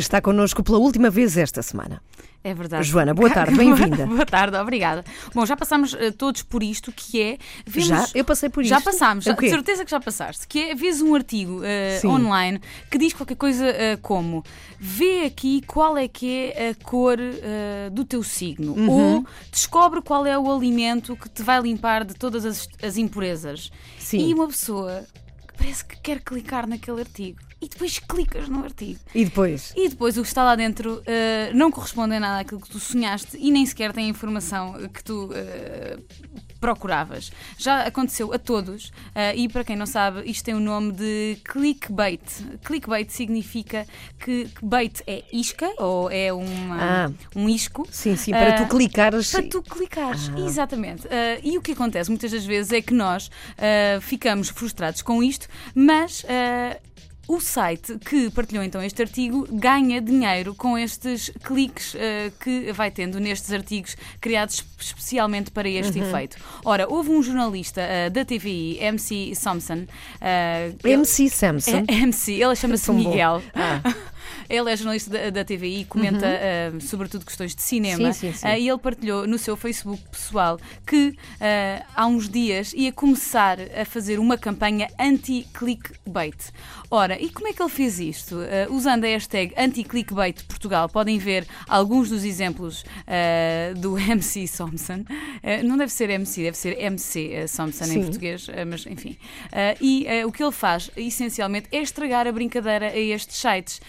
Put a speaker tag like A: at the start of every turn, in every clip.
A: Que está connosco pela última vez esta semana.
B: É verdade.
A: Joana, boa tarde, bem-vinda.
B: boa tarde, obrigada. Bom, já passámos uh, todos por isto, que é.
A: Já? Eu passei por
B: Já
A: isto.
B: passámos,
A: O quê?
B: de certeza que já passaste. Que é, vês um artigo uh, online que diz qualquer coisa uh, como vê aqui qual é que é a cor do teu signo
A: Uhum.
B: ou descobre qual é o alimento que te vai limpar de todas as, as impurezas.
A: Sim.
B: E uma pessoa que parece que quer clicar naquele artigo e depois clicas no artigo.
A: E depois?
B: E depois o que está lá dentro eh, não corresponde a nada àquilo que tu sonhaste e nem sequer tem a informação que tu eh, procuravas. Já aconteceu a todos eh, e para quem não sabe, isto tem o nome de clickbait. Clickbait significa que bait é isca ou é uma,
A: Ah.
B: um isco.
A: Sim, sim, para tu clicares.
B: Para tu clicares,
A: Ah.
B: exatamente. E o que acontece muitas das vezes é que nós ficamos frustrados com isto, mas. O site que partilhou então este artigo ganha dinheiro com estes cliques ah, que vai tendo nestes artigos criados especialmente para este
A: Uhum.
B: efeito. Ora, houve um jornalista ah, da TVI, MC Thompson. ah,
A: MC Samson.
B: é, MC, ele chama-se. Miguel.
A: Ah.
B: Ele é jornalista da, da TVI, comenta ah, sobretudo questões de cinema.
A: Uhum. Sim, sim, sim.
B: Ah, e ele partilhou no seu Facebook pessoal que ah, há uns dias ia começar a fazer uma campanha anti-clickbait. Ora, e como é que ele fez isto? Usando a hashtag anti-clickbait Portugal, podem ver alguns dos exemplos do MC Thompson. Não deve ser MC, deve ser MC Thompson em português, mas enfim. E o que ele faz, essencialmente, é estragar a brincadeira a estes sites.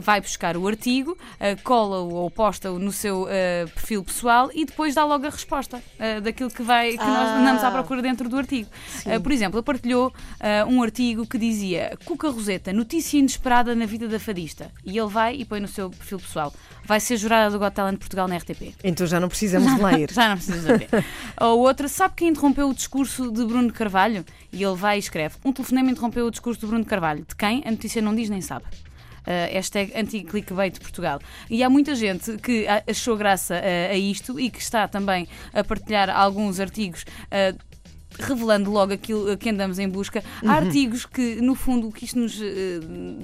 B: Vai buscar o artigo, ah, cola-o ou posta-o no seu ah, perfil pessoal e depois dá logo a resposta ah, daquilo que, vai, que nós
A: Ah.
B: andamos à procura dentro do artigo. Por exemplo, partilhou um artigo que dizia Cuca Roseta, notícia inesperada na vida da fadista. E ele vai e põe no seu perfil pessoal. Vai ser jurada do Got Talent Portugal na RTP.
A: Então já não precisamos de ler.
B: Já não precisa saber. Ou outra, sabe quem interrompeu o discurso de Bruno Carvalho? E ele vai e escreve: Um telefonema interrompeu o discurso de Bruno Carvalho. De quem? A notícia não diz nem sabe. Uh, hashtag anti-clickbait Portugal. E há muita gente que achou graça uh, a isto e que está também a partilhar alguns artigos. uh, Revelando logo aquilo uh, que andamos em busca. Há artigos que, no fundo, o que isto nos uh,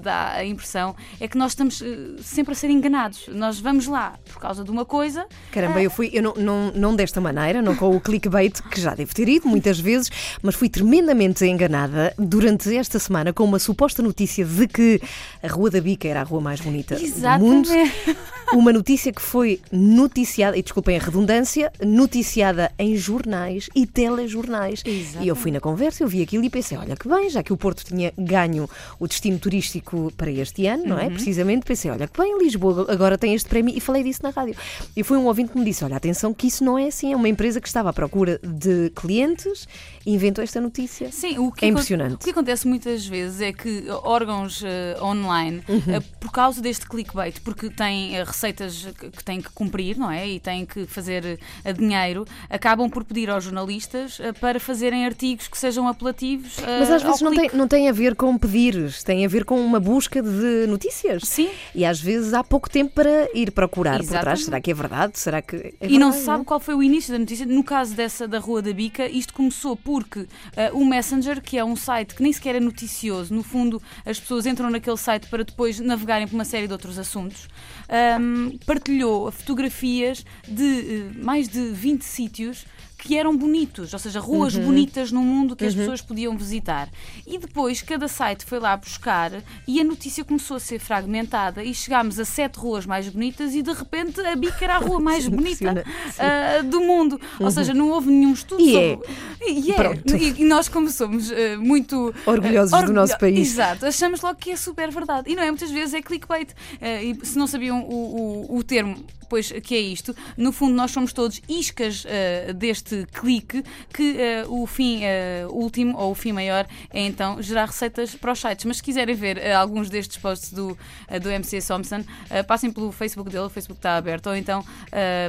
B: dá a impressão é que nós estamos uh, sempre a ser enganados. Nós vamos lá por causa de uma coisa,
A: Caramba, eu fui, eu não, não, não desta maneira, não com o clickbait, que já devo ter ido muitas vezes, mas fui tremendamente enganada durante esta semana com uma suposta notícia de que a Rua da Bica era a rua mais bonita do mundo.
B: Exatamente.
A: Uma notícia que foi noticiada, e desculpem a redundância, noticiada em jornais e telejornais.
B: Exatamente.
A: E eu fui na conversa, eu vi aquilo e pensei, olha que bem, já que o Porto tinha ganho o destino turístico para este ano, não é?
B: Uhum.
A: Precisamente, pensei, olha que bem, Lisboa agora tem este prémio e falei disso na rádio. E foi um ouvinte que me disse, olha, atenção que isso não é assim, é uma empresa que estava à procura de clientes e inventou esta notícia.
B: Sim, o que
A: É impressionante.
B: O que acontece muitas vezes é que órgãos eh, online,
A: Uhum.
B: eh, por causa deste clickbait, porque têm eh, receitas que têm que cumprir, não é? E têm que fazer dinheiro, acabam por pedir aos jornalistas para fazerem artigos que sejam apelativos. eh,
A: Mas às vezes não tem, não tem a ver com pedires, tem a ver com uma busca de notícias.
B: Sim.
A: E às vezes há pouco tempo para ir procurar por trás.
B: Exatamente.
A: Será que é verdade? Será que é
B: e não
A: verdade,
B: se sabe qual foi o início da notícia. No caso dessa da Rua da Bica, isto começou porque eh, o Messenger, que é um site que nem sequer é noticioso, no fundo as pessoas entram naquele site para depois navegarem por uma série de outros assuntos, ahm, partilhou fotografias de eh, mais de 20 sítios que eram bonitos, ou seja, ruas
A: Uhum.
B: bonitas no mundo que as pessoas podiam visitar. E depois cada site foi lá buscar e a notícia começou a ser fragmentada e chegámos a sete ruas mais bonitas e de repente a Bica era a rua mais bonita ah, do mundo. Ou seja, não houve nenhum estudo
A: E é.
B: sobre. E é. E, e nós, como somos ah, muito
A: Orgulhosos
B: ah,
A: do nosso país.
B: Exato, achamos logo que é super verdade. E não é? Muitas vezes é clickbait. Ah, e se não sabiam o, o, o termo. Pois que é isto, no fundo nós somos todos iscas ah, deste clique que ah, o fim ah, último ou o fim maior é então gerar receitas para os sites. Mas se quiserem ver alguns destes posts do, do MC Thompson, passem pelo Facebook dele, o Facebook está aberto, ou então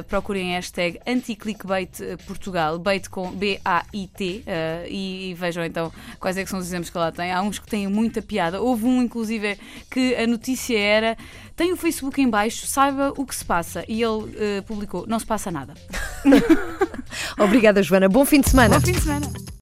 B: procurem a hashtag anti-clickbait ah, Portugal, bait com B-A-I-T, e, e vejam então quais é que são os exemplos que lá tem. Há uns que têm muita piada. Houve um, inclusive, que a notícia era tem o Facebook em baixo, saiba o que se passa. E ele ah, publicou, não se passa nada.
A: Obrigada, Joana. Bom fim de semana.
B: Bom fim de semana.